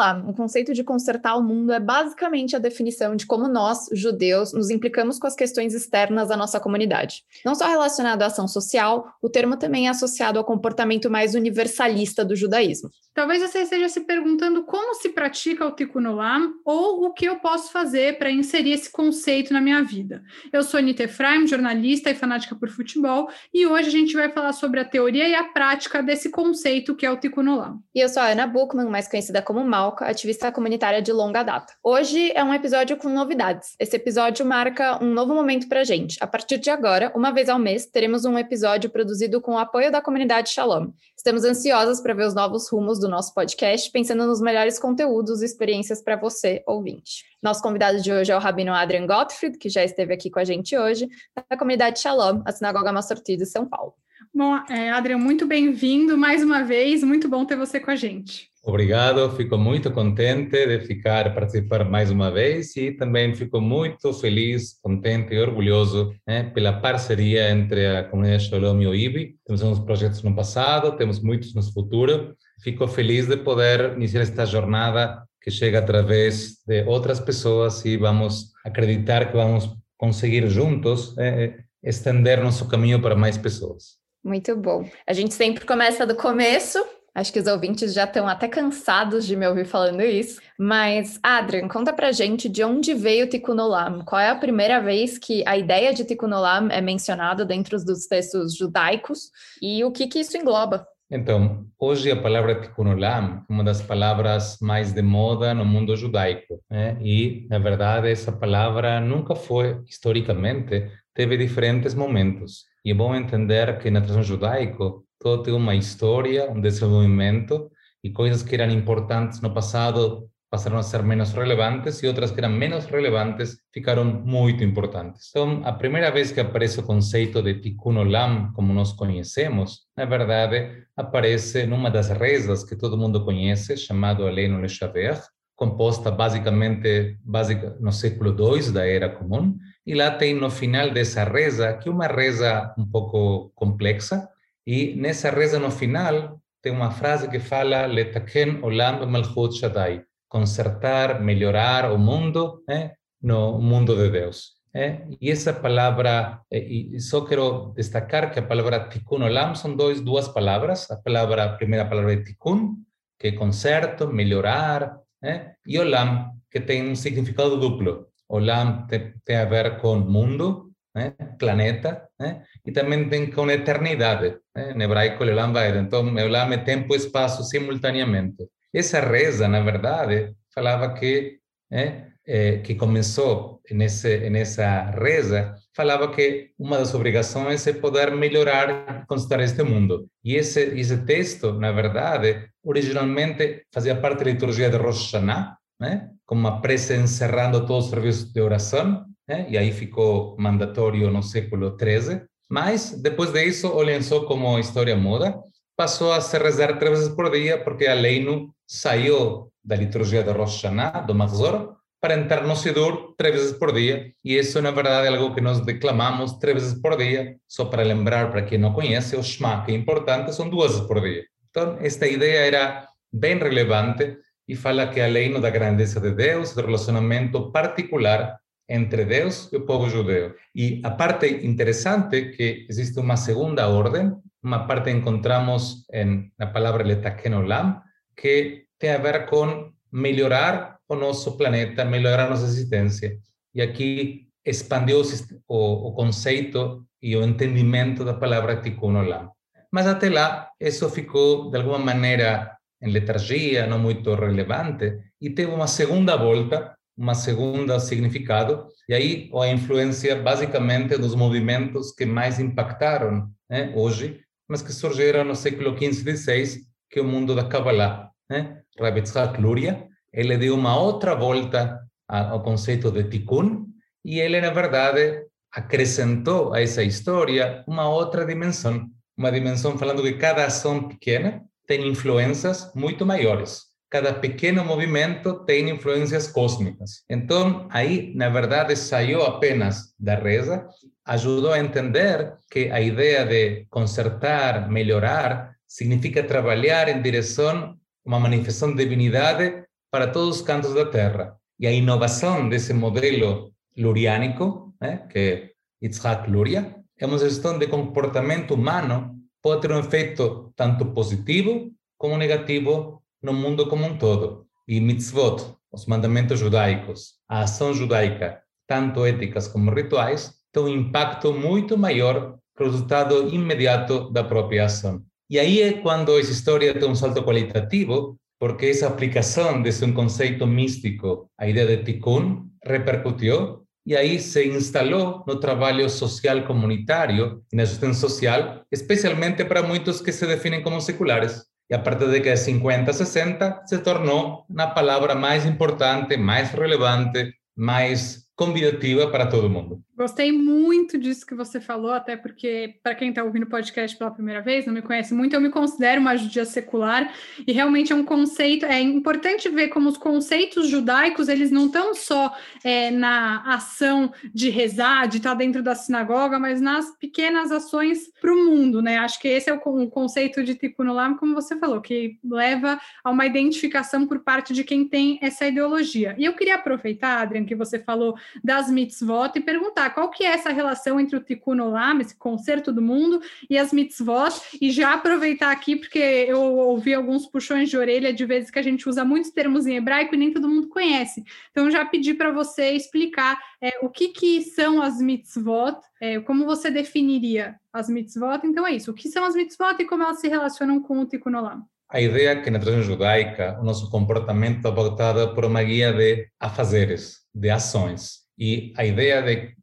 Olam, o conceito de consertar o mundo, é basicamente a definição de como nós, judeus, nos implicamos com as questões externas da nossa comunidade. Não só relacionado à ação social, o termo também é associado ao comportamento mais universalista do judaísmo. Talvez você esteja se perguntando como se pratica o Tikkun Olam ou o que eu posso fazer para inserir esse conceito na minha vida. Eu sou Anita Efraim, jornalista e fanática por futebol, e hoje a gente vai falar sobre a teoria e a prática desse conceito que é o Tikkun Olam. E eu sou a Ana Buchmann, mais conhecida como Ativista comunitária de longa data. Hoje é um episódio com novidades. Esse episódio marca um novo momento para a gente. A partir de agora, uma vez ao mês, teremos um episódio produzido com o apoio da comunidade Shalom. Estamos ansiosas para ver os novos rumos do nosso podcast, pensando nos melhores conteúdos e experiências para você, ouvinte. Nosso convidado de hoje é o Rabino Adrian Gottfried, que já esteve aqui com a gente hoje, da comunidade Shalom, a Sinagoga Massorti de São Paulo. Bom, é, Adrian, muito bem-vindo mais uma vez, muito bom ter você com a gente. Obrigado, fico muito contente de ficar participar mais uma vez e também fico muito feliz, contente e orgulhoso né, pela parceria entre a comunidade Shalom e o IBI. Temos uns projetos no passado, temos muitos no futuro. Fico feliz de poder iniciar esta jornada que chega através de outras pessoas e vamos acreditar que vamos conseguir juntos eh, estender nosso caminho para mais pessoas. Muito bom. A gente sempre começa do começo, Acho que os ouvintes já estão até cansados de me ouvir falando isso. Mas, Adrian, conta pra gente de onde veio o Tikkun Olam. Qual é a primeira vez que a ideia de Tikkun Olam é mencionada dentro dos textos judaicos e o que, que isso engloba? Então, hoje a palavra Tikkun Olam é uma das palavras mais de moda no mundo judaico. Né? E, na verdade, essa palavra nunca foi, historicamente, teve diferentes momentos. E é bom entender que na tradição judaica todo tem uma história, um desenvolvimento e coisas que eram importantes no passado passaram a ser menos relevantes e outras que eram menos relevantes ficaram muito importantes. Então, a primeira vez que aparece o conceito de Tikkun Olam, como nós conhecemos, na verdade, aparece numa das rezas que todo mundo conhece, chamado Aleinu Leshaver, composta basicamente básica, no século II da Era Comum, e lá tem no final dessa reza, que é uma reza um pouco complexa, e nessa reza no final tem uma frase que fala Letaken olam malchut shaddai, consertar, melhorar o mundo né, no mundo de Deus. É? E essa palavra, e só quero destacar que a palavra tikkun olam são dois, duas palavras. A palavra, a primeira palavra é tikkun, que é conserto, melhorar, é? e olam, que tem um significado duplo. Olam tem, tem a ver com mundo, né? planeta, né? e também tem com eternidade. Né? Em hebraico, Olam vai. Então, Olam é tempo e espaço simultaneamente. Essa reza, na verdade, falava que, é, que começou nesse, nessa reza, falava que uma das obrigações é poder melhorar conquistar este mundo. E esse, esse texto, na verdade, originalmente fazia parte da liturgia de Rosh Hashanah, né? como uma prece encerrando todos os serviços de oração, né? e aí ficou mandatório no século XIII. Mas, depois disso, o lençol, como história muda, passou a se rezar três vezes por dia, porque a Leino saiu da liturgia de Rosh Hashanah, do Mahzor, para entrar no Sidur três vezes por dia. E isso, na verdade, é algo que nós declamamos três vezes por dia, só para lembrar, para quem não conhece, o Shema, que é importante, são duas vezes por dia. Então, esta ideia era bem relevante e fala que além da grandeza de Deus, do relacionamento particular entre Deus e o povo judeu. E a parte interessante é que existe uma segunda ordem, uma parte encontramos em, na palavra letaken olam, que tem a ver com melhorar o nosso planeta, melhorar a nossa existência. E aqui expandiu o, o conceito e o entendimento da palavra tikkun olam. Mas até lá, isso ficou, de alguma maneira, em letargia, não muito relevante, e teve uma segunda volta uma segunda significado, e aí a influência basicamente dos movimentos que mais impactaram né, hoje, mas que surgiram no século XV e XVI, que é o mundo da Kabbalah. Né? Rabbi Tzchak Luria, ele deu uma outra volta ao conceito de Tikkun, e ele, na verdade, acrescentou a essa história uma outra dimensão, uma dimensão falando que cada ação pequena tem influências muito maiores cada pequeno movimento tem influências cósmicas. Então, aí, na verdade, saiu apenas da reza, ajudou a entender que a ideia de consertar, melhorar, significa trabalhar em direção a uma manifestação de divindade para todos os cantos da Terra. E a inovação desse modelo luriânico, né, que é Yitzhak Luria, é uma gestão de comportamento humano pode ter um efeito tanto positivo como negativo no mundo como um todo. E mitzvot, os mandamentos judaicos, a ação judaica, tanto éticas como rituais, tem um impacto muito maior que o resultado imediato da própria ação. E aí é quando essa história tem um salto qualitativo, porque essa aplicação desse um conceito místico, a ideia de tikkun, repercutiu e aí se instalou no trabalho social comunitário e na gestão social, especialmente para muitos que se definem como seculares. E a partir da década de 50, 60, se tornou na palavra mais importante, mais relevante, mais convidativa para todo mundo. Gostei muito disso que você falou, até porque, para quem está ouvindo o podcast pela primeira vez, não me conhece muito, eu me considero uma judia secular, e realmente é um conceito, é importante ver como os conceitos judaicos, eles não estão só é, na ação de rezar, de estar tá dentro da sinagoga, mas nas pequenas ações para o mundo, né? Acho que esse é o, o conceito de Tikkun Olam, como você falou, que leva a uma identificação por parte de quem tem essa ideologia. E eu queria aproveitar, Adrian, que você falou das mitzvot e perguntar qual que é essa relação entre o Tikkun Olam, esse concerto do mundo, e as mitzvot, e já aproveitar aqui, porque eu ouvi alguns puxões de orelha de vezes que a gente usa muitos termos em hebraico e nem todo mundo conhece. Então, já pedi para você explicar é, o que, que são as mitzvot, é, como você definiria as mitzvot. Então, é isso. O que são as mitzvot e como elas se relacionam com o Tikkun Olam? A ideia é que na tradição judaica o nosso comportamento é pautado por uma guia de afazeres, de ações. E a ideia de de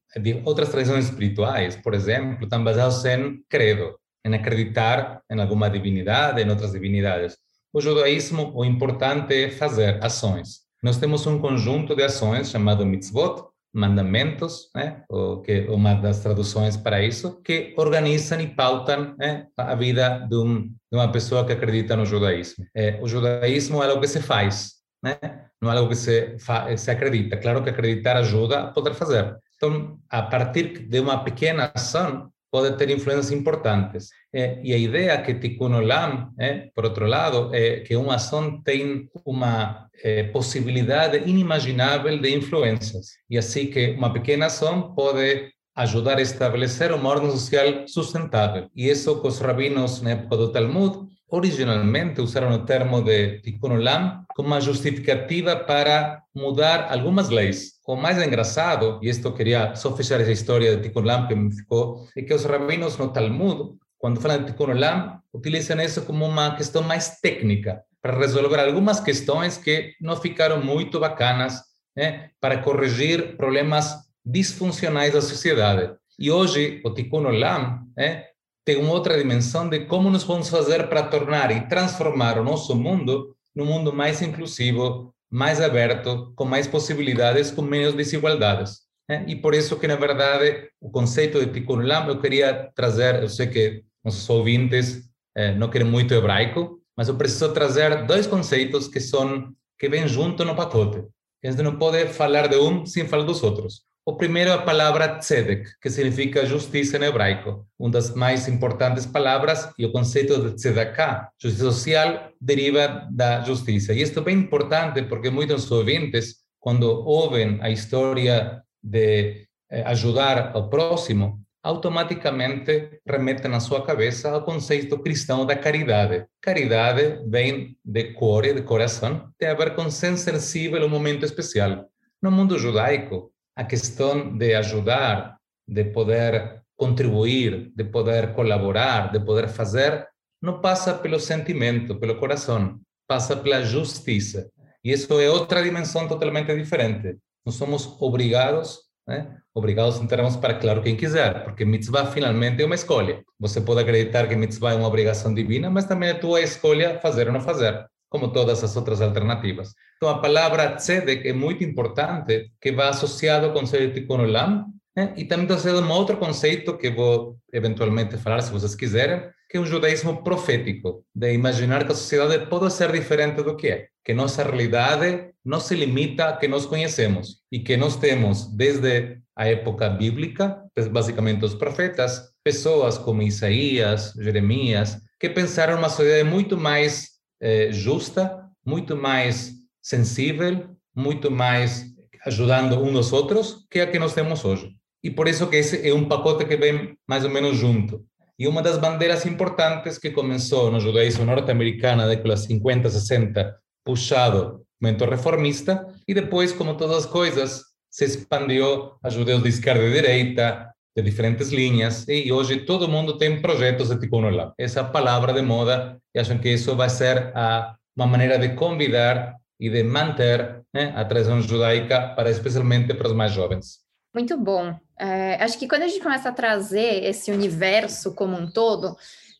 outras tradições espirituais, por exemplo, estão baseados em credo, em acreditar em alguma divindade, em outras divindades. O judaísmo, o importante é fazer ações. Nós temos um conjunto de ações chamado mitzvot, mandamentos, né? o que uma das traduções para isso, que organizam e pautam né? a vida de, um, de, uma pessoa que acredita no judaísmo. É, o judaísmo é algo que se faz, né? não é algo que se, se acredita. Claro que acreditar ajuda a poder fazer, então, a partir de uma pequena ação, pode ter influências importantes. É, e a ideia que Tikkun Olam, é, por outro lado, é que uma ação tem uma é, possibilidade inimaginável de influências. E assim que uma pequena ação pode ajudar a estabelecer uma ordem social sustentável. E isso que os rabinos na época do Talmud originalmente usaram o termo de Tikkun Olam como uma justificativa para mudar algumas leis. O mais engraçado, e isto queria só fechar essa história de Tikkun Olam que me ficou, é que os rabinos no Talmud, quando falam de Tikkun Olam, utilizam isso como uma questão mais técnica, para resolver algumas questões que não ficaram muito bacanas, né, para corrigir problemas disfuncionais da sociedade. E hoje, o Tikkun Olam né, tem uma outra dimensão de como nos vamos fazer para tornar e transformar o nosso mundo num mundo mais inclusivo, mais aberto, com mais possibilidades, com menos desigualdades. Né? E por isso que, na verdade, o conceito de Tikkun Olam eu queria trazer, eu sei que nossos ouvintes eh, não querem muito hebraico, mas eu preciso trazer dois conceitos que são que vêm junto no pacote. A gente não pode falar de um sem falar dos outros. O primeiro é a palavra tzedek, que significa justiça em hebraico, uma das mais importantes palavras, e o conceito de tzedakah, justiça social, deriva da justiça. E isto é bem importante porque muitos ouvintes, quando ouvem a história de eh, ajudar ao próximo, automaticamente remetem na sua cabeça ao conceito cristão da caridade. Caridade vem de core, de coração, tem a ver com ser sensível a um momento especial. No mundo judaico, a questão de ajudar, de poder contribuir, de poder colaborar, de poder fazer, não passa pelo sentimento, pelo coração, passa pela justiça. E isso é outra dimensão totalmente diferente. Nós somos obrigados, né? obrigados em termos para, claro, quem quiser, porque mitzvah finalmente é uma escolha. Você pode acreditar que mitzvah é uma obrigação divina, mas também é tua escolha fazer ou não fazer como todas as outras alternativas. Então, a palavra tzedek é muito importante, que vai associado ao conceito de Tikkun Olam, né? e também associado a um outro conceito que vou eventualmente falar, se vocês quiserem, que é um judaísmo profético, de imaginar que a sociedade pode ser diferente do que é, que nossa realidade não se limita a que nós conhecemos, e que nós temos, desde a época bíblica, basicamente os profetas, pessoas como Isaías, Jeremias, que pensaram uma sociedade muito mais eh, justa, muito mais sensível, muito mais ajudando uns aos outros que a que nós temos hoje. E por isso que esse é um pacote que vem mais ou menos junto. E uma das bandeiras importantes que começou no judaísmo norte-americano na década 50, 60, puxado movimento reformista, e depois, como todas as coisas, se expandiu a judeus de esquerda e direita, de diferentes linhas, e hoje todo mundo tem projetos de Tikkun Olam. Essa palavra de moda, e acham que isso vai ser a, uma maneira de convidar e de manter né, a tradição judaica, para especialmente para os mais jovens. Muito bom. É, acho que quando a gente começa a trazer esse universo como um todo,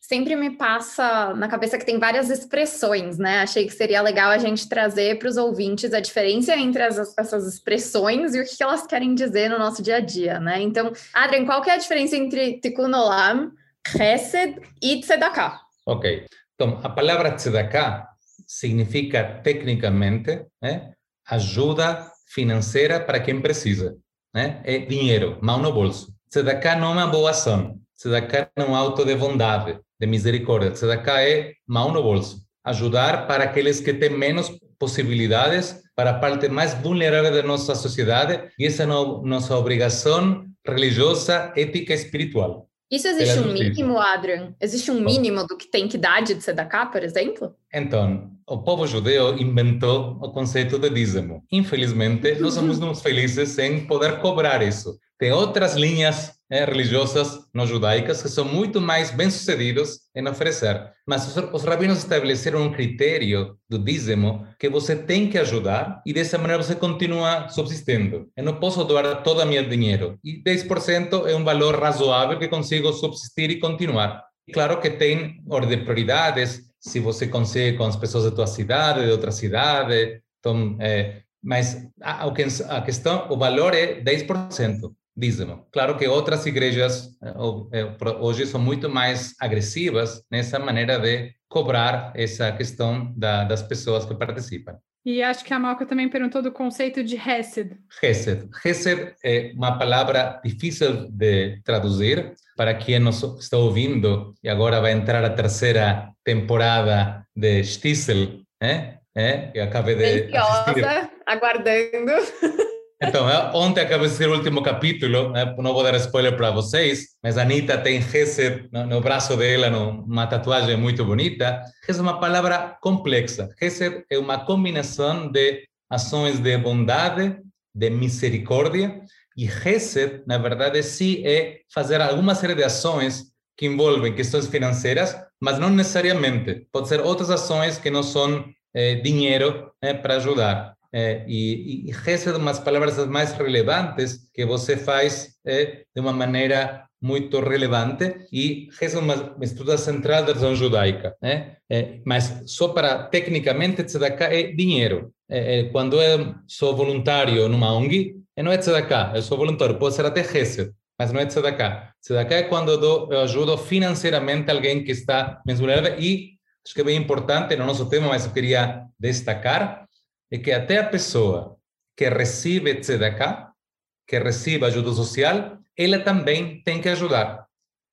sempre me passa na cabeça que tem várias expressões, né? Achei que seria legal a gente trazer para os ouvintes a diferença entre as, essas expressões e o que elas querem dizer no nosso dia a dia, né? Então, Adrian, qual que é a diferença entre Tikkun Olam, Chesed e Tzedakah? Ok. Então, a palavra Tzedakah significa, tecnicamente, né, ajuda financeira para quem precisa. Né? É dinheiro, mão no bolso. Tzedakah não é uma boa ação. Tzedakah é um auto de bondade de misericórdia. Tzedakah é mão no bolso. Ajudar para aqueles que têm menos possibilidades, para a parte mais vulnerável da nossa sociedade, e essa é nossa obrigação religiosa, ética e espiritual. Isso existe um mínimo, Adrian? Existe um mínimo do que tem que dar de tzedakah, por exemplo? Então, o povo judeu inventou o conceito de dízimo. Infelizmente, nós somos felizes em poder cobrar isso. Tem outras linhas eh, religiosas não judaicas que são muito mais bem-sucedidos em oferecer. Mas os, os, rabinos estabeleceram um critério do dízimo que você tem que ajudar e dessa maneira você continua subsistindo. Eu não posso doar todo o meu dinheiro. E 10% é um valor razoável que consigo subsistir e continuar. Claro que tem ordem de prioridades, se você consegue com as pessoas da tua cidade, de outra cidade. Então, é, mas a, a questão, o valor é 10% dízimo. Claro que outras igrejas eh, eh, hoje são muito mais agressivas nessa maneira de cobrar essa questão da, das pessoas que participam. E acho que a Malca também perguntou do conceito de Hesed. Hesed. Hesed é uma palavra difícil de traduzir para quem nos está ouvindo e agora vai entrar a terceira temporada de Stiesel, né? É, eu acabei de Ansiosa, aguardando. Então, ontem acabei de assistir o último capítulo, né? não vou dar spoiler para vocês, mas a Anitta tem Gesed no, no braço dela, no, uma tatuagem muito bonita. Gesed é uma palavra complexa. Gesed é uma combinação de ações de bondade, de misericórdia, e Gesed, na verdade, sim é fazer alguma série de ações que envolvem questões financeiras, mas não necessariamente. Pode ser outras ações que não são eh, dinheiro né, para ajudar. É, e, e é umas palavras mais relevantes que você faz é, de uma maneira muito relevante e é uma estrutura central da religião judaica. É, mas só para, tecnicamente, tzedakah é dinheiro. Quando eu sou voluntário numa ONG, não é tzedakah, eu sou voluntário, pode ser até Hesed, mas não é tzedakah. Tzedakah é quando eu, dou, eu ajudo financeiramente alguém que está menos vulnerável e, acho que é bem importante, no nosso tema, mas eu queria destacar, é que até a pessoa que recebe tzedakah, que recebe ajuda social, ela também tem que ajudar.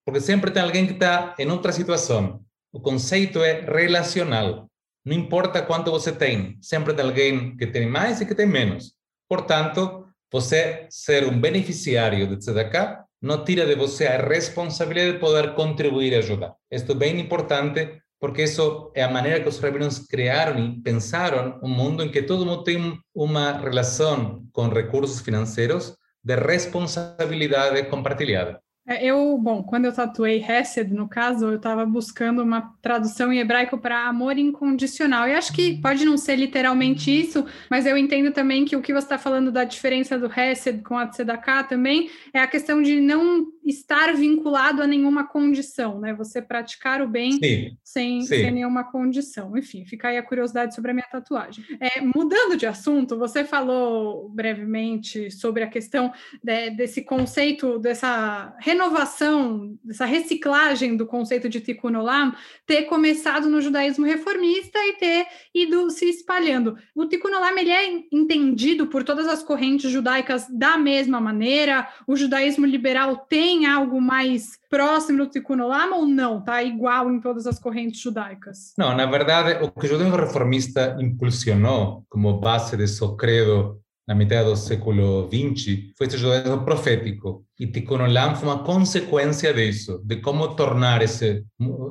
Porque sempre tem alguém que está em outra situação. O conceito é relacional. Não importa quanto você tem, sempre tem alguém que tem mais e que tem menos. Portanto, você ser um beneficiário de tzedakah não tira de você a responsabilidade de poder contribuir e ajudar. Isto é bem importante porque isso é a maneira que os rabinos criaram e pensaram um mundo em que todo mundo tem uma relação com recursos financeiros de responsabilidade compartilhada. É, eu, bom, quando eu tatuei Hesed, no caso, eu estava buscando uma tradução em hebraico para amor incondicional. E acho que pode não ser literalmente isso, mas eu entendo também que o que você está falando da diferença do Hesed com a Tzedakah também é a questão de não estar vinculado a nenhuma condição, né? Você praticar o bem sim, sem, sim. sem nenhuma condição. Enfim, fica aí a curiosidade sobre a minha tatuagem. É, mudando de assunto, você falou brevemente sobre a questão de, desse conceito, dessa renovação, dessa reciclagem do conceito de Tikkun Olam ter começado no judaísmo reformista e ter ido se espalhando. O Tikkun Olam ele é entendido por todas as correntes judaicas da mesma maneira. O judaísmo liberal tem tem algo mais próximo do Tikkun Olam ou não? Tá igual em todas as correntes judaicas? Não, na verdade, o que o judaísmo reformista impulsionou como base de seu credo na metade do século XX foi esse judaísmo profético. E Tikkun Olam foi uma consequência disso, de como tornar esse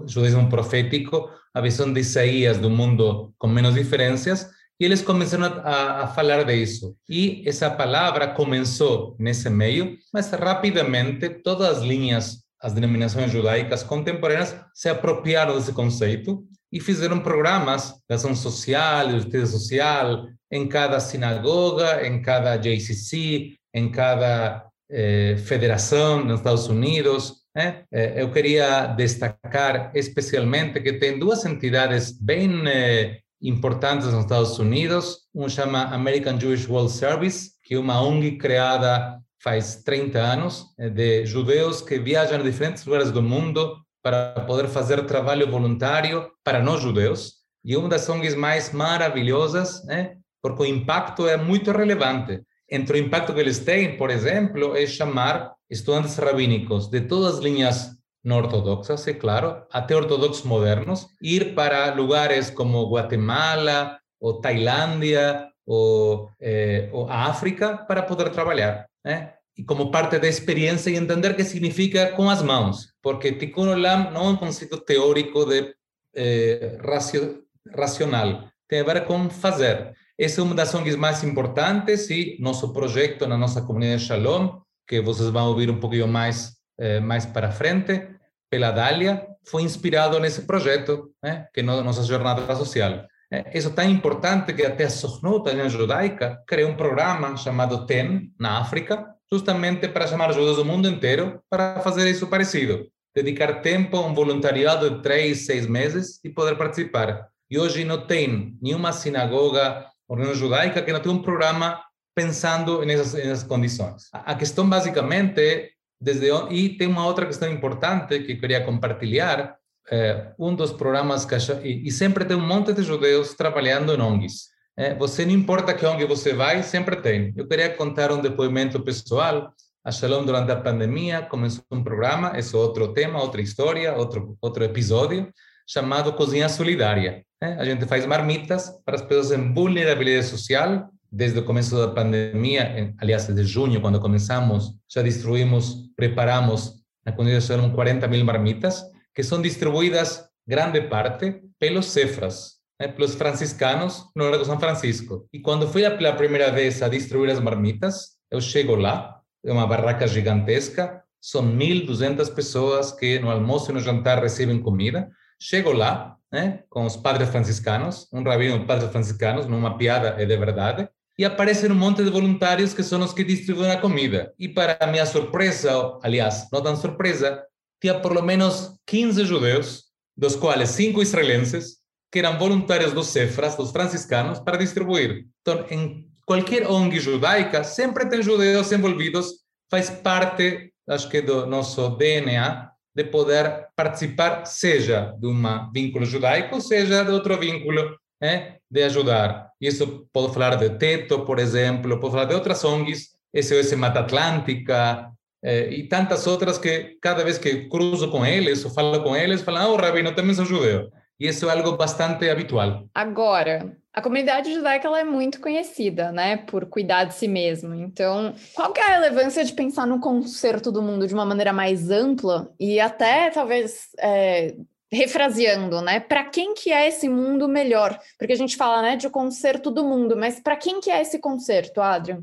judaísmo profético a visão de Isaías do mundo com menos diferenças e eles começaram a, a, falar disso. E essa palavra começou nesse meio, mas rapidamente todas as linhas, as denominações judaicas contemporâneas se apropriaram desse conceito e fizeram programas de ação social, de justiça social, em cada sinagoga, em cada JCC, em cada eh, federação nos Estados Unidos. Né? Eh, eu queria destacar especialmente que tem duas entidades bem eh, importantes nos Estados Unidos. Um chama American Jewish World Service, que é uma ONG criada faz 30 anos, eh, de judeus que viajam a diferentes lugares do mundo para poder fazer trabalho voluntário para nós judeus. E uma das ONGs mais maravilhosas, né? porque o impacto é muito relevante. Entre o impacto que eles têm, por exemplo, é chamar estudantes rabínicos de todas as linhas no ortodoxas, claro, até ortodoxos modernos, ir para lugares como Guatemala, ou Tailândia, ou, eh, ou África, para poder trabalhar. Né? E como parte da experiência e entender que significa com as mãos, porque Tikkun Olam não é um conceito teórico de eh, racio, racional, tem a ver com fazer. Essa é uma das ONGs mais importantes e nosso projeto na nossa comunidade Shalom, que vocês vão ouvir um pouquinho mais eh, mais para frente, pela Dália, foi inspirado nesse projeto, né, que é nossa jornada social. É, isso é tão importante que até a Sohnut, a judaica, criou um programa chamado TEN, na África, justamente para chamar judeus do mundo inteiro para fazer isso parecido. Dedicar tempo a um voluntariado de três, seis meses e poder participar. E hoje não tem nenhuma sinagoga ou judaica que não tenha um programa pensando nessas, nessas condições. A questão basicamente desde e tem uma outra questão importante que queria compartilhar. É, um dos programas que e, e, sempre tem um monte de judeus trabalhando em ONGs. É, você não importa que ONG você vai, sempre tem. Eu queria contar um depoimento pessoal. A Shalom, durante a pandemia, começou um programa, esse é outro tema, outra história, outro, outro episódio, chamado Cozinha Solidária. É, a gente faz marmitas para as pessoas em vulnerabilidade social desde o começo da pandemia, aliás, desde junho, quando começamos, já distribuímos, preparamos na condição 40 mil marmitas, que são distribuídas, grande parte, pelos cefras, né, pelos franciscanos no Lago São Francisco. E quando fui pela primeira vez a distribuir as marmitas, eu chego lá, é uma barraca gigantesca, são 1.200 pessoas que no almoço e no jantar recebem comida. Chego lá, né, com os padres franciscanos, um rabino de padres franciscanos, numa piada é de verdade, e aparecem um monte de voluntários que são os que distribuem a comida. E para minha surpresa, aliás, não tão surpresa, tinha por lo menos 15 judeus, dos quais cinco israelenses, que eram voluntários dos cefras, dos franciscanos, para distribuir. Então, em qualquer ONG judaica, sempre tem judeus envolvidos, faz parte, acho que, do nosso DNA, de poder participar, seja de um vínculo judaico, seja de outro vínculo né, de ajudar. Isso pode falar de Teto, por exemplo, pode falar de outras ONGs, SOS Mata Atlântica, eh, e tantas outras que cada vez que cruzo com eles ou falo com eles, falam, oh, Rabino, também sou judeu. E isso é algo bastante habitual. Agora, a comunidade judaica ela é muito conhecida, né, por cuidar de si mesmo. Então, qual que é a relevância de pensar no conserto do mundo de uma maneira mais ampla e até talvez é, refraseando, né? Para quem que é esse mundo melhor? Porque a gente fala, né, de concerto do mundo, mas para quem que é esse concerto, Adrian?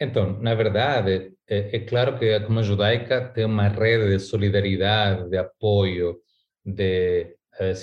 Então, na verdade, é, é, claro que a comunidade judaica tem uma rede de solidariedade, de apoio, de eh,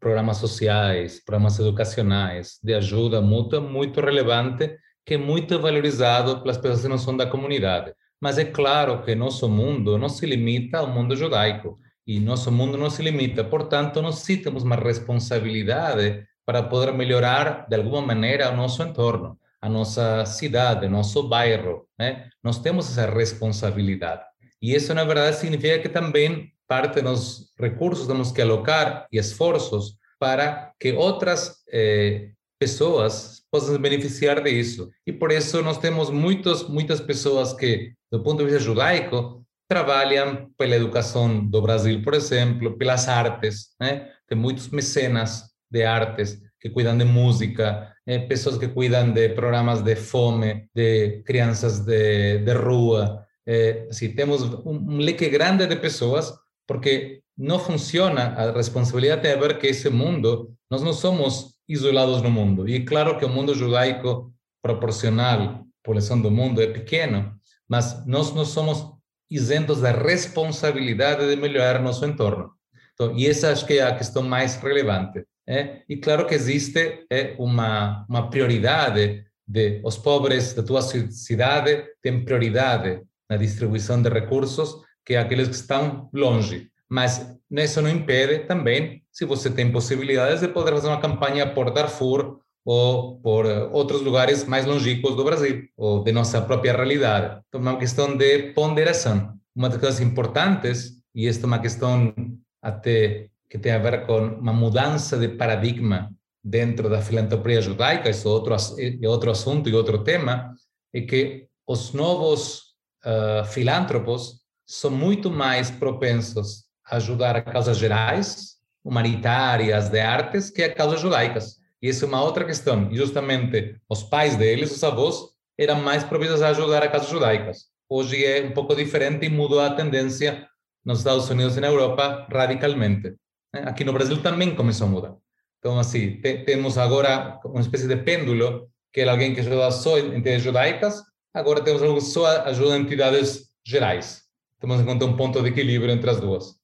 programas sociais, programas educacionais, de ajuda mútua muito relevante, que é muito valorizado pelas pessoas que não são da comunidade. Mas é claro que nosso mundo não se limita ao mundo judaico e nosso mundo não se limita. Portanto, nós sim temos uma responsabilidade para poder melhorar de alguma maneira o nosso entorno, a nossa cidade, nosso bairro. Né? Nós temos essa responsabilidade. E isso, na verdade, significa que também parte dos recursos temos que alocar e esforços para que outras eh, pessoas possam se beneficiar disso. E por isso nós temos muitos, muitas pessoas que, do ponto de vista judaico, trabalham pela educação do Brasil, por exemplo, pelas artes, né? Tem muitos mecenas de artes que cuidam de música, eh, pessoas que cuidam de programas de fome, de crianças de, de rua. Eh, assim, temos um, leque grande de pessoas, porque não funciona, a responsabilidade a ver que esse mundo, nós não somos isolados no mundo. E claro que o mundo judaico proporcional população do mundo é pequeno, mas nós não somos isentos da responsabilidade de melhorar nosso entorno. Então, e essa acho que é a questão mais relevante. É? E claro que existe é, uma, uma prioridade de os pobres da tua cidade têm prioridade na distribuição de recursos que aqueles que estão longe. Mas isso não impede também, se você tem possibilidades, de poder fazer uma campanha por Darfur ou por outros lugares mais longínquos do Brasil, ou de nossa própria realidade. Então, é uma questão de ponderação. Uma das coisas importantes, e esta é uma questão até que tem a ver com uma mudança de paradigma dentro da filantropia judaica, isso é outro, é outro assunto e outro tema, é que os novos uh, filântropos são muito mais propensos a ajudar a causas gerais, humanitárias, de artes, que a causas judaicas. E essa é uma outra questão. E justamente os pais deles, os avós, eram mais propensos a ajudar a causas judaicas. Hoje é um pouco diferente e mudou a tendência nos Estados Unidos e na Europa radicalmente. Aqui no Brasil também começou a mudar. Então, assim, te, temos agora uma espécie de pêndulo, que é alguém que ajuda só entidades judaicas, agora temos algo que só ajuda entidades gerais. Temos em conta um ponto de equilíbrio entre as duas.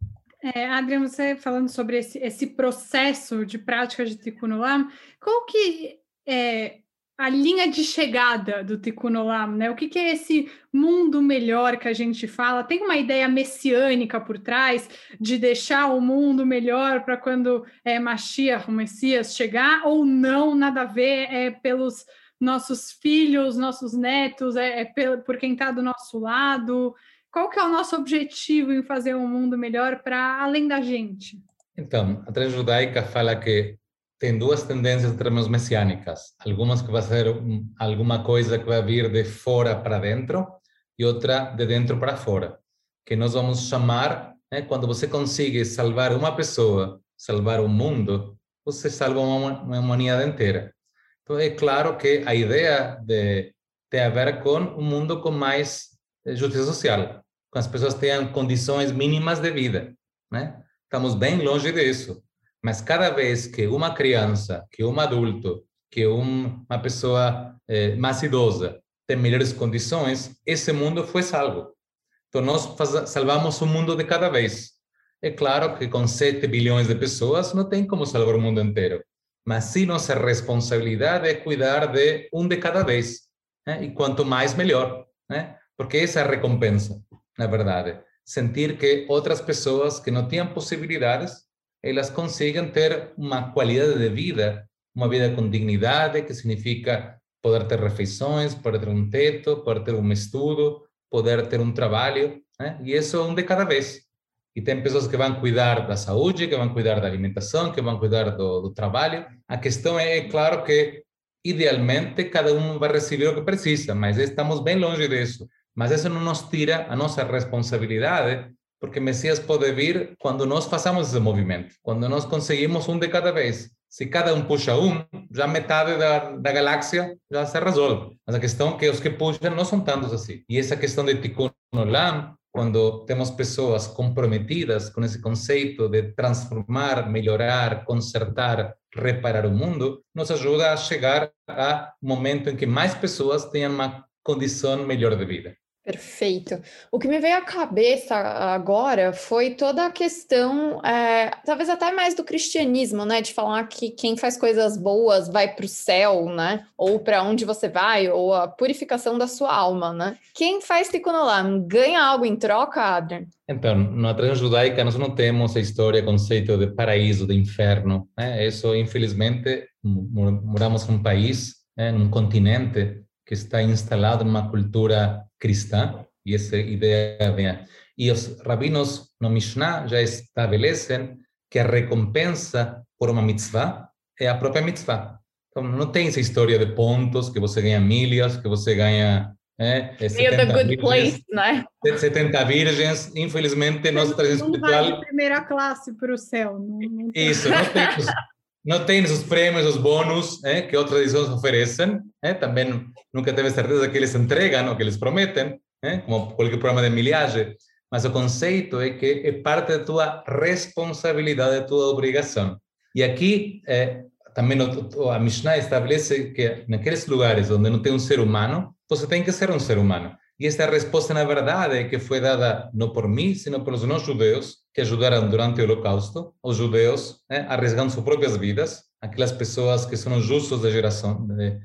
É, você falando sobre esse, esse processo de prática de Tikkun Olam, qual que é a linha de chegada do Tikkun Olam, né? O que, que, é esse mundo melhor que a gente fala? Tem uma ideia messiânica por trás de deixar o mundo melhor para quando é, Mashiach, o Messias, chegar ou não? Nada a ver, é pelos nossos filhos, nossos netos, é, é por quem está do nosso lado? Qual que é o nosso objetivo em fazer um mundo melhor para além da gente? Então, a transjudaica fala que tem duas tendências em termos messiânicas. Algumas que vai ser alguma coisa que vai vir de fora para dentro e outra de dentro para fora. Que nós vamos chamar, né, quando você consegue salvar uma pessoa, salvar o mundo, você salva uma, uma humanidade inteira. Então, é claro que a ideia de, tem a ver com um mundo com mais justiça social, com as pessoas tenham condições mínimas de vida. Né? Estamos bem longe disso. Mas cada vez que uma criança, que um adulto, que um, uma pessoa eh, mais idosa tem melhores condições, esse mundo foi salvo. Então, nós faz, salvamos o mundo de cada vez. É claro que com 7 bilhões de pessoas não tem como salvar o mundo inteiro. Mas sim, nossa responsabilidade é cuidar de um de cada vez. Né? E quanto mais, melhor. Né? Porque essa é a recompensa, na verdade. Sentir que outras pessoas que não tinham possibilidades elas conseguem ter uma qualidade de vida, uma vida com dignidade, que significa poder ter refeições, poder ter um teto, poder ter um estudo, poder ter um trabalho, né? e isso é um de cada vez. E tem pessoas que vão cuidar da saúde, que vão cuidar da alimentação, que vão cuidar do, do trabalho. A questão é, é, claro, que idealmente cada um vai receber o que precisa, mas estamos bem longe disso. Mas isso não nos tira a nossa responsabilidade porque Messias pode vir quando nós façamos esse movimento, quando nós conseguimos um de cada vez. Se cada um puxa um, já metade da, da galáxia já se resolve. Mas a questão é que os que puxam não são tantos assim. E essa questão de Tikkun Olam, quando temos pessoas comprometidas com esse conceito de transformar, melhorar, consertar, reparar o mundo, nos ajuda a chegar a um momento em que mais pessoas tenham uma condição melhor de vida. Perfeito. O que me veio à cabeça agora foi toda a questão, é, talvez até mais do cristianismo, né? De falar que quem faz coisas boas vai para o céu, né? Ou para onde você vai, ou a purificação da sua alma, né? Quem faz Tikkun Olam ganha algo em troca, Adrian? Então, na tradição judaica nós não temos a história, conceito de paraíso, de inferno. Né? Isso, infelizmente, moramos num país, né? num continente que está instalado numa cultura cristã, e essa ideia vem. E os rabinos no Mishnah já estabelecem que a recompensa por uma mitzvah é a própria mitzvah. Então, não tem essa história de pontos, que você ganha milhas, que você ganha É, é the good virgens, place, né? 70 virgens, infelizmente, nossa tradição espiritual. Não vai de primeira classe para o céu. Não, não Isso, não temos, não tem os prêmios, os bônus é, que outras tradições oferecem. É, também nunca teve certeza que eles entregam ou que eles prometem, é, como qualquer programa de milhagem. Mas o conceito é que é parte da tua responsabilidade, da tua obrigação. E aqui também a Mishnah estabelece que naqueles lugares onde não tem um ser humano, você tem que ser um ser humano. E esta resposta, na verdade, é que foi dada não por mim, sino pelos não judeus que ajudaram durante o Holocausto, os judeus, né, arriscando suas próprias vidas, aquelas pessoas que são os justos da geração, né,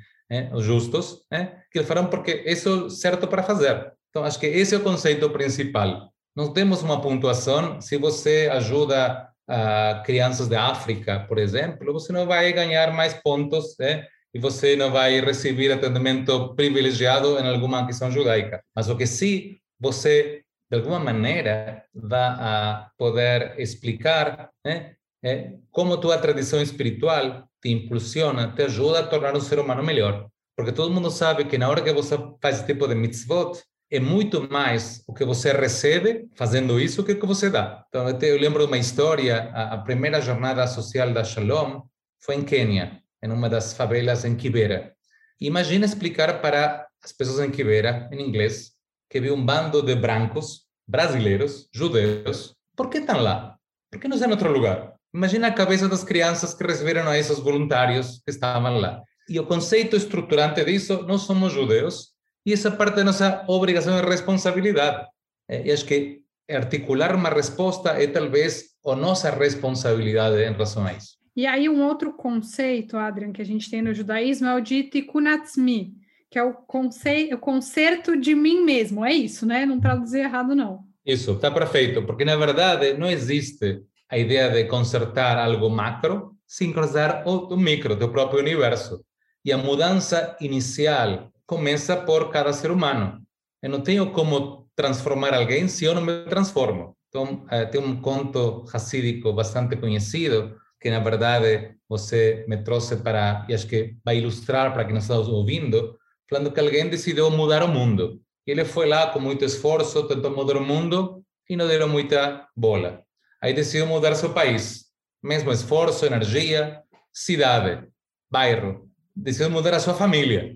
os justos, né, que farão porque isso é certo para fazer. Então, acho que esse é o conceito principal. Nós temos uma pontuação, se você ajuda uh, crianças da África, por exemplo, você não vai ganhar mais pontos né? E você não vai receber atendimento privilegiado em alguma questão judaica. Mas o que sim, você, de alguma maneira, vai a poder explicar né? é, como tua tradição espiritual te impulsiona, te ajuda a tornar um ser humano melhor. Porque todo mundo sabe que na hora que você faz esse tipo de mitzvot, é muito mais o que você recebe fazendo isso que o que você dá. Então, eu lembro de uma história, a, primeira jornada social da Shalom foi em Quênia, em uma das favelas em Kibera. Imagina explicar para as pessoas em Kibera, em inglês, que viu um bando de brancos, brasileiros, judeus, por que estão lá? Por que não estão em outro lugar? Imagina a cabeça das crianças que receberam a esses voluntários que estavam lá. E o conceito estruturante disso, nós somos judeus, e essa parte da nossa obrigação e responsabilidade. E acho que articular uma resposta é talvez a nossa responsabilidade em relação a isso. E aí um outro conceito, Adrian, que a gente tem no judaísmo é o de tikkunatzmi, que é o, conceito, o conserto de mim mesmo. É isso, né? Não traduzir errado, não. Isso, está perfeito, porque na verdade não existe a ideia de consertar algo macro sem consertar o micro, do próprio universo. E a mudança inicial começa por cada ser humano. Eu não tenho como transformar alguém se eu não me transformo. Então, eh, tem um conto racídico bastante conhecido, que na verdade você me trouxe para, e acho que vai ilustrar para quem está ouvindo, falando que alguém decidiu mudar o mundo. Ele foi lá com muito esforço, tentou mudar o mundo e não deu muita bola. Aí decidiu mudar seu país. Mesmo esforço, energia, cidade, bairro. Decidiu mudar a sua família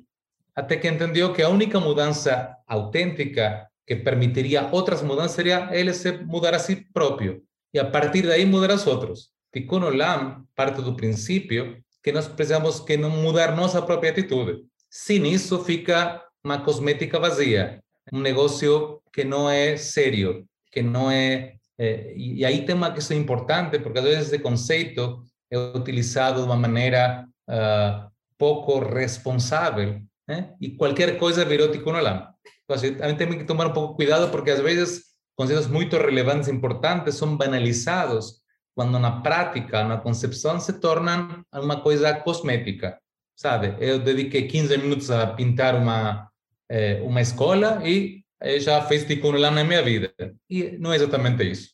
até que entendeu que a única mudança autêntica que permitiria outras mudanças seria ele se mudar a si próprio e a partir daí mudar os outros. Tikkun Olam parte do princípio que nós precisamos que não mudar nossa própria atitude. Sem isso fica uma cosmética vazia, um negócio que não é sério, que não é, é e aí tem uma questão importante porque às vezes esse conceito é utilizado de uma maneira uh, pouco responsável ¿eh? y cualquier cosa viró tikkun olam. Entonces, también tenemos que tomar un poco cuidado porque a veces conceptos muy relevantes e importantes son banalizados quando na prática, na concepção, se tornam uma coisa cosmética, sabe? Eu dediquei 15 minutos a pintar uma, eh, uma escola e já fez tikkun olam na minha vida. E não é exatamente isso.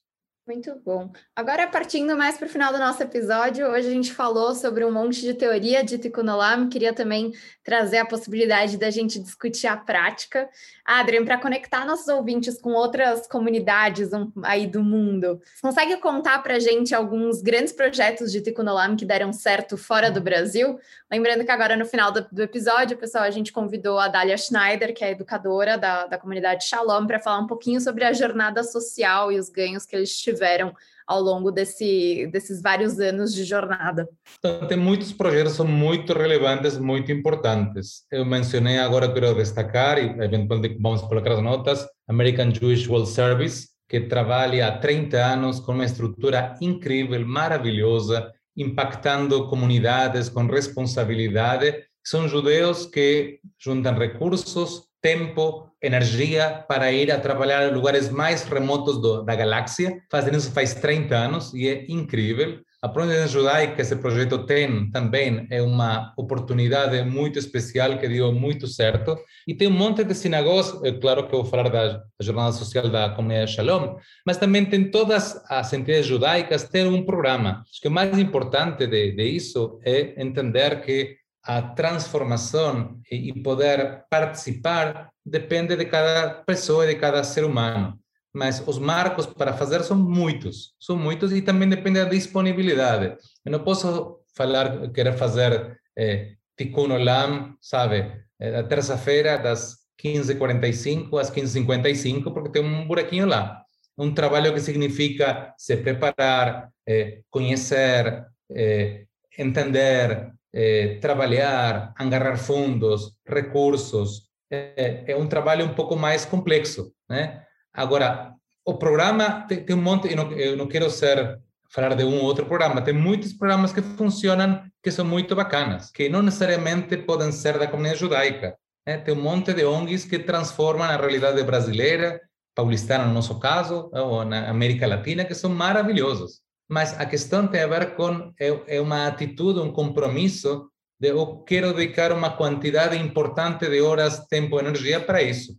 Muito bom. Agora, partindo mais para o final do nosso episódio, hoje a gente falou sobre um monte de teoria de Tikkun Olam, queria também trazer a possibilidade da gente discutir a prática. Adrian, para conectar nossos ouvintes com outras comunidades aí do mundo, consegue contar para a gente alguns grandes projetos de Tikkun Olam que deram certo fora do Brasil? Lembrando que agora no final do, do episódio, pessoal, a gente convidou a Dália Schneider, que é educadora da, da comunidade Shalom, para falar um pouquinho sobre a jornada social e os ganhos que eles tiveram ao longo desse, desses vários anos de jornada? Então, tem muitos projetos são muito relevantes, muito importantes. Eu mencionei agora, quero destacar, e eventualmente vamos colocar as notas, American Jewish World Service, que trabalha há 30 anos com uma estrutura incrível, maravilhosa, impactando comunidades com responsabilidade. São judeus que juntam recursos, tempo, energia para ir a trabalhar em lugares mais remotos do, da galáxia. Fazem isso faz 30 anos e é incrível. A Providência Judaica, esse projeto tem também é uma oportunidade muito especial que deu muito certo. E tem um monte de sinagogas, é claro que eu vou falar da, da jornada social da comunidade Shalom, mas também tem todas as entidades judaicas têm um programa. Acho que o mais importante de, de isso é entender que a transformação e poder participar depende de cada pessoa e de cada ser humano. Mas os marcos para fazer são muitos, são muitos e também depende da disponibilidade. Eu não posso falar, querer fazer é, Tikkun Olam, sabe, é, terça-feira das 15h45 às 15h55, porque tem um buraquinho lá. Um trabalho que significa se preparar, é, conhecer, é, entender, é, trabalhar, agarrar fundos, recursos. É, é, um trabalho um pouco mais complexo, né? Agora, o programa tem, tem um monte, eu não, eu não quero ser falar de um ou outro programa, tem muitos programas que funcionam que são muito bacanas, que não necessariamente podem ser da comunidade judaica. Né? Tem um monte de ONGs que transformam a realidade brasileira, paulistana no nosso caso, ou na América Latina, que são maravilhosos. Mas a questão tem a ver com é, é uma atitude, um compromisso de eu quero dedicar uma quantidade importante de horas, tempo, energia para isso.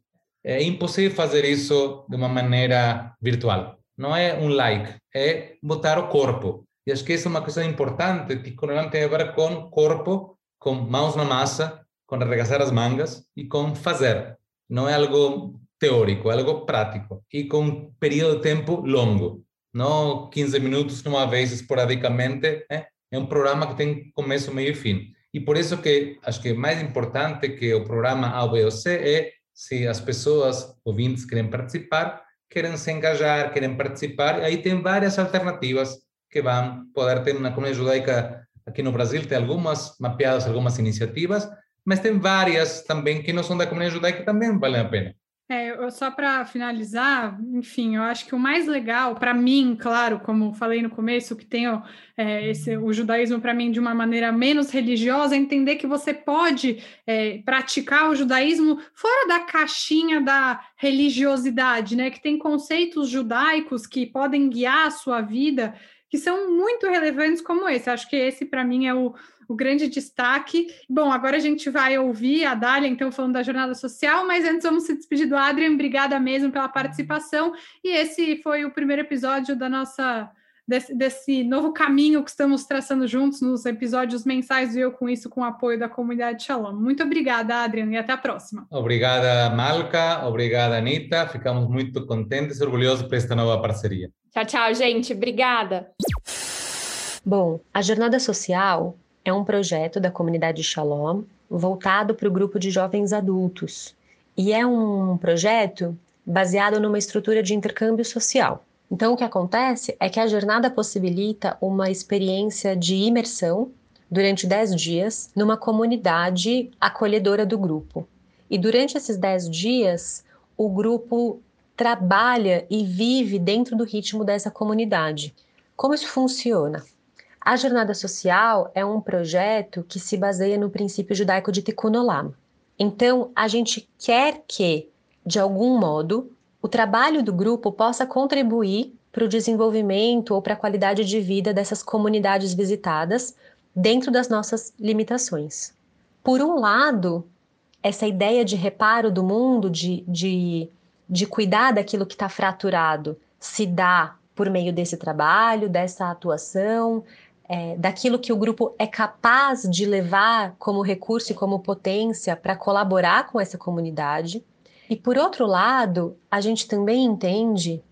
É impossível fazer isso de uma maneira virtual. Não é um like, é botar o corpo. E acho que isso é uma coisa importante. Ticonelão tem a ver com corpo, com mãos na massa, com arregaçar as mangas e com fazer. Não é algo teórico, é algo prático e com um período de tempo longo. Não 15 minutos uma vez esporadicamente. É, é um programa que tem começo, meio e fim. E por isso que acho que é mais importante que o programa A, B ou C é se as pessoas, ouvintes, querem participar, querem se engajar, querem participar, aí tem várias alternativas que vão poder ter na comunidade judaica aqui no Brasil, tem algumas mapeadas, algumas iniciativas, mas tem várias também que não são da comunidade judaica que também valem a pena. É, só para finalizar, enfim, eu acho que o mais legal, para mim, claro, como falei no começo, que tenho é, esse, o judaísmo para mim de uma maneira menos religiosa, é entender que você pode é, praticar o judaísmo fora da caixinha da religiosidade, né? Que tem conceitos judaicos que podem guiar a sua vida, que são muito relevantes como esse. Acho que esse, para mim, é o o grande destaque. Bom, agora a gente vai ouvir a Dália, então, falando da jornada social, mas antes vamos se despedir do Adrian. Obrigada mesmo pela participação. E esse foi o primeiro episódio da nossa. Desse, desse, novo caminho que estamos traçando juntos nos episódios mensais do Eu Com Isso, com o apoio da comunidade Shalom. Muito obrigada, Adrian, e até a próxima. Obrigada, Malca. Obrigada, Anitta. Ficamos muito contentes e orgulhosos por esta nova parceria. Tchau, tchau, gente. Obrigada. Bom, a jornada social é um projeto da comunidade Shalom voltado para o grupo de jovens adultos. E é um projeto baseado numa estrutura de intercâmbio social. Então, o que acontece é que a jornada possibilita uma experiência de imersão durante 10 dias numa comunidade acolhedora do grupo. E durante esses 10 dias, o grupo trabalha e vive dentro do ritmo dessa comunidade. Como isso funciona? A jornada social é um projeto que se baseia no princípio judaico de Tikkun Olam. Então, a gente quer que, de algum modo, o trabalho do grupo possa contribuir para o desenvolvimento ou para a qualidade de vida dessas comunidades visitadas dentro das nossas limitações. Por um lado, essa ideia de reparo do mundo, de, de, de cuidar daquilo que está fraturado, se dá por meio desse trabalho, dessa atuação, é, daquilo que o grupo é capaz de levar como recurso e como potência para colaborar com essa comunidade. E por outro lado, a gente também entende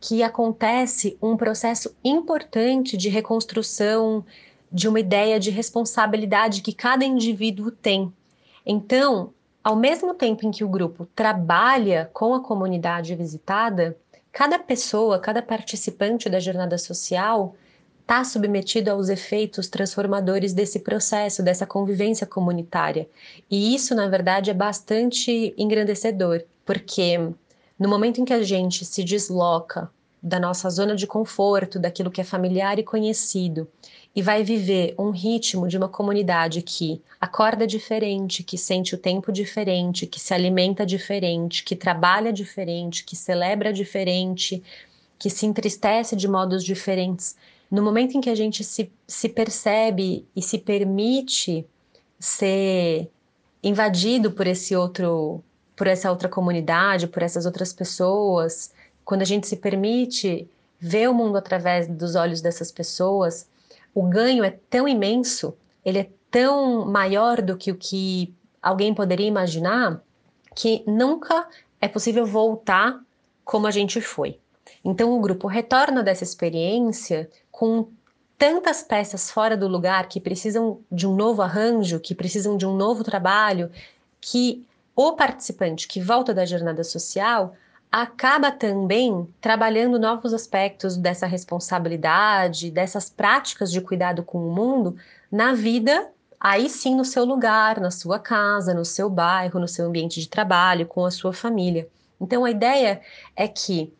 que acontece um processo importante de reconstrução de uma ideia de responsabilidade que cada indivíduo tem. Então, ao mesmo tempo em que o grupo trabalha com a comunidade visitada, cada pessoa, cada participante da jornada social está submetido aos efeitos transformadores desse processo, dessa convivência comunitária. E isso, na verdade, é bastante engrandecedor, porque no momento em que a gente se desloca da nossa zona de conforto, daquilo que é familiar e conhecido, e vai viver um ritmo de uma comunidade que acorda diferente, que sente o tempo diferente, que se alimenta diferente, que trabalha diferente, que celebra diferente, que se entristece de modos diferentes no momento em que a gente se, se percebe e se permite ser invadido por esse outro, por essa outra comunidade, por essas outras pessoas, quando a gente se permite ver o mundo através dos olhos dessas pessoas, o ganho é tão imenso ele é tão maior do que o que alguém poderia imaginar que nunca é possível voltar como a gente foi. Então o grupo retorna dessa experiência com tantas peças fora do lugar que precisam de um novo arranjo, que precisam de um novo trabalho, que o participante que volta da jornada social acaba também trabalhando novos aspectos dessa responsabilidade, dessas práticas de cuidado com o mundo na vida, aí sim no seu lugar, na sua casa, no seu bairro, no seu ambiente de trabalho, com a sua família. Então a ideia é que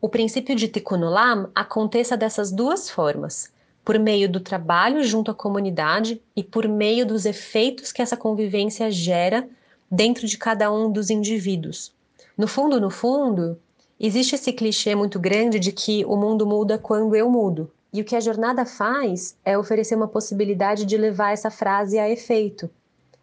o princípio de Tikkun Olam aconteça dessas duas formas, por meio do trabalho junto à comunidade e por meio dos efeitos que essa convivência gera dentro de cada um dos indivíduos. No fundo, no fundo, existe esse clichê muito grande de que o mundo muda quando eu mudo. E o que a jornada faz é oferecer uma possibilidade de levar essa frase a efeito.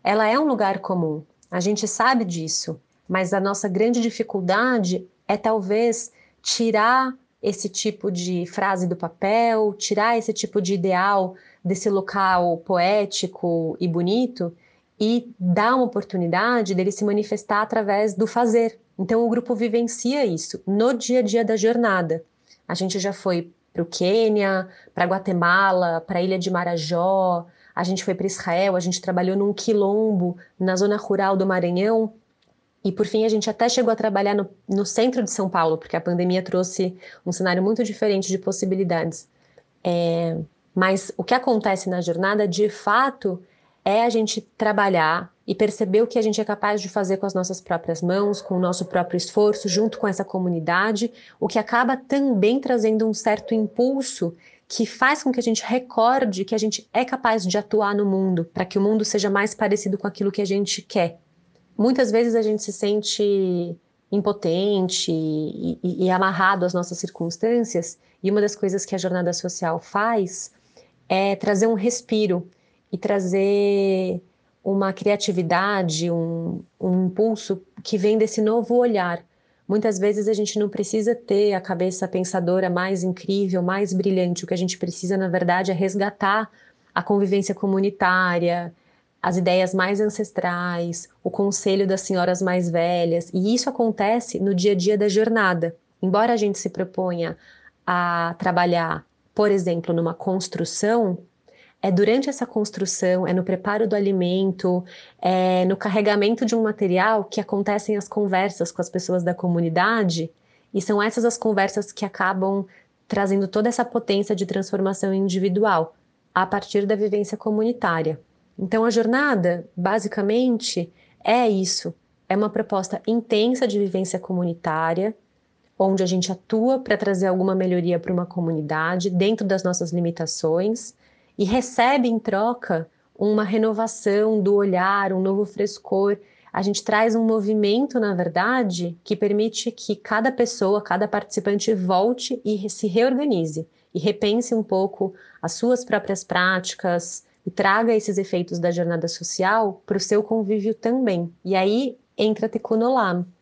Ela é um lugar comum, a gente sabe disso, mas a nossa grande dificuldade é talvez tirar esse tipo de frase do papel, tirar esse tipo de ideal desse local poético e bonito e dar uma oportunidade dele se manifestar através do fazer, então o grupo vivencia isso no dia a dia da jornada. A gente já foi para o Quênia, para Guatemala, para a ilha de Marajó, a gente foi para Israel, a gente trabalhou num quilombo na zona rural do Maranhão. E por fim, a gente até chegou a trabalhar no, no centro de São Paulo, porque a pandemia trouxe um cenário muito diferente de possibilidades. É, mas o que acontece na jornada, de fato, é a gente trabalhar e perceber o que a gente é capaz de fazer com as nossas próprias mãos, com o nosso próprio esforço, junto com essa comunidade, o que acaba também trazendo um certo impulso que faz com que a gente recorde que a gente é capaz de atuar no mundo, para que o mundo seja mais parecido com aquilo que a gente quer. Muitas vezes a gente se sente impotente e, e, e amarrado às nossas circunstâncias, e uma das coisas que a jornada social faz é trazer um respiro e trazer uma criatividade, um, um impulso que vem desse novo olhar. Muitas vezes a gente não precisa ter a cabeça pensadora mais incrível, mais brilhante. O que a gente precisa, na verdade, é resgatar a convivência comunitária, as ideias mais ancestrais, o conselho das senhoras mais velhas. E isso acontece no dia a dia da jornada. Embora a gente se proponha a trabalhar, por exemplo, numa construção, é durante essa construção, é no preparo do alimento, é no carregamento de um material que acontecem as conversas com as pessoas da comunidade, e são essas as conversas que acabam trazendo toda essa potência de transformação individual a partir da vivência comunitária. Então a jornada, basicamente, é isso. É uma proposta intensa de vivência comunitária, onde a gente atua para trazer alguma melhoria para uma comunidade dentro das nossas limitações e recebe em troca uma renovação do olhar, um novo frescor. A gente traz um movimento, na verdade, que permite que cada pessoa, cada participante volte e se reorganize e repense um pouco as suas próprias práticas e traga esses efeitos da jornada social para o seu convívio também. E aí entra Tikkun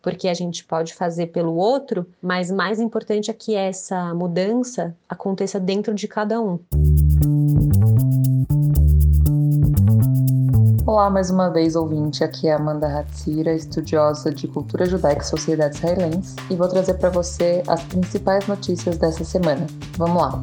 porque a gente pode fazer pelo outro, mas mais importante é que essa mudança aconteça dentro de cada um. Olá, mais uma vez, ouvinte. Aqui é Amanda Hatzira, estudiosa de cultura judaica e sociedade israelense, e vou trazer para você as principais notícias dessa semana. Vamos lá!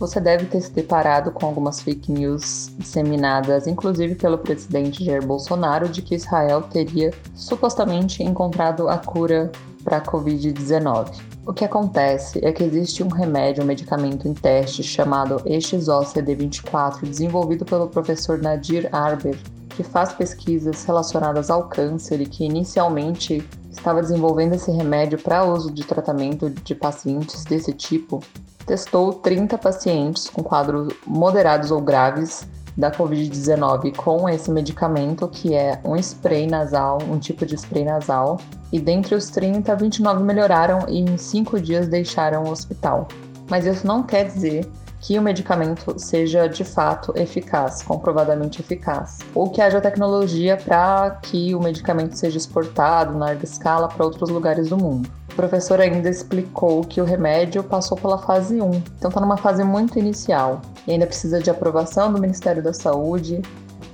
Você deve ter se deparado com algumas fake news disseminadas, inclusive pelo presidente Jair Bolsonaro, de que Israel teria supostamente encontrado a cura para a Covid-19. O que acontece é que existe um remédio, um medicamento em teste chamado EXO-CD24, desenvolvido pelo professor Nadir Arber, que faz pesquisas relacionadas ao câncer e que inicialmente estava desenvolvendo esse remédio para uso de tratamento de pacientes desse tipo. Testou 30 pacientes com quadros moderados ou graves da Covid-19 com esse medicamento, que é um spray nasal, um tipo de spray nasal, e dentre os 30, 29 melhoraram e em 5 dias deixaram o hospital. Mas isso não quer dizer que o medicamento seja de fato eficaz, comprovadamente eficaz, ou que haja tecnologia para que o medicamento seja exportado na larga escala para outros lugares do mundo. O professor ainda explicou que o remédio passou pela fase 1, então está numa fase muito inicial e ainda precisa de aprovação do Ministério da Saúde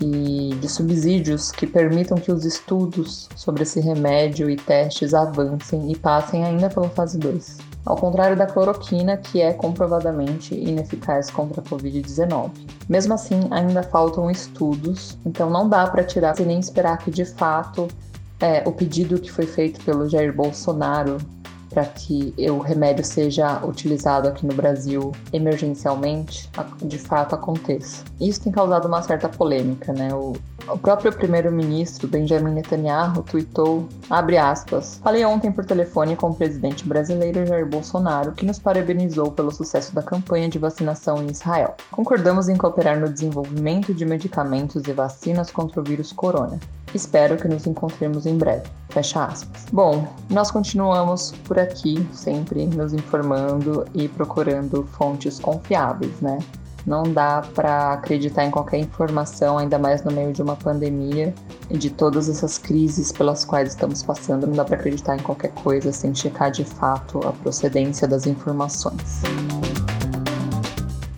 e de subsídios que permitam que os estudos sobre esse remédio e testes avancem e passem ainda pela fase 2. Ao contrário da cloroquina, que é comprovadamente ineficaz contra a Covid-19. Mesmo assim, ainda faltam estudos, então não dá para tirar sem nem esperar que de fato é, o pedido que foi feito pelo Jair Bolsonaro para que o remédio seja utilizado aqui no Brasil emergencialmente, de fato aconteça. Isso tem causado uma certa polêmica, né? O, o próprio primeiro-ministro Benjamin Netanyahu tweetou, abre aspas, falei ontem por telefone com o presidente brasileiro Jair Bolsonaro, que nos parabenizou pelo sucesso da campanha de vacinação em Israel. Concordamos em cooperar no desenvolvimento de medicamentos e vacinas contra o vírus corona. Espero que nos encontremos em breve. Fecha aspas. Bom, nós continuamos por aqui, sempre nos informando e procurando fontes confiáveis, né? Não dá para acreditar em qualquer informação, ainda mais no meio de uma pandemia e de todas essas crises pelas quais estamos passando. Não dá para acreditar em qualquer coisa sem checar de fato a procedência das informações.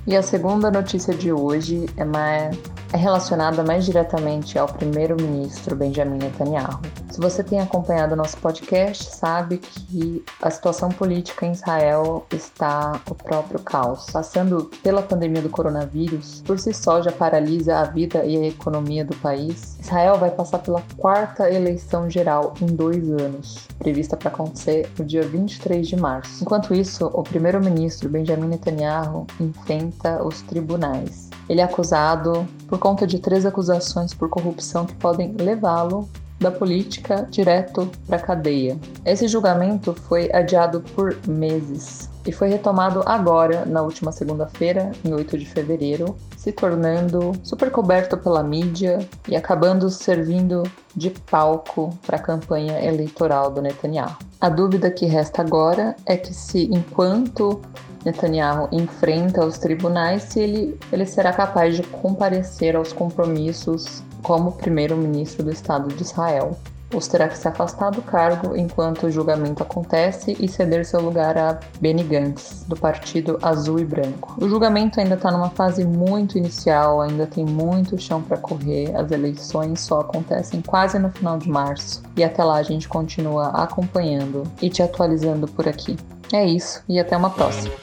E a segunda notícia de hoje é mais é relacionada mais diretamente ao primeiro-ministro Benjamin Netanyahu. Se você tem acompanhado o nosso podcast, sabe que a situação política em Israel está o próprio caos. Passando pela pandemia do coronavírus, por si só já paralisa a vida e a economia do país. Israel vai passar pela quarta eleição geral em dois anos, prevista para acontecer no dia 23 de março. Enquanto isso, o primeiro-ministro Benjamin Netanyahu enfrenta os tribunais. Ele é acusado por conta de três acusações por corrupção que podem levá-lo da política direto para a cadeia. Esse julgamento foi adiado por meses e foi retomado agora, na última segunda-feira, em 8 de fevereiro, se tornando super coberto pela mídia e acabando servindo de palco para a campanha eleitoral do Netanyahu. A dúvida que resta agora é que se enquanto Netanyahu enfrenta os tribunais, se ele, ele será capaz de comparecer aos compromissos como primeiro-ministro do Estado de Israel. Ou terá que se afastar do cargo enquanto o julgamento acontece e ceder seu lugar a Benny Gantz, do Partido Azul e Branco. O julgamento ainda está numa fase muito inicial, ainda tem muito chão para correr. As eleições só acontecem quase no final de março e até lá a gente continua acompanhando e te atualizando por aqui. É isso e até uma próxima.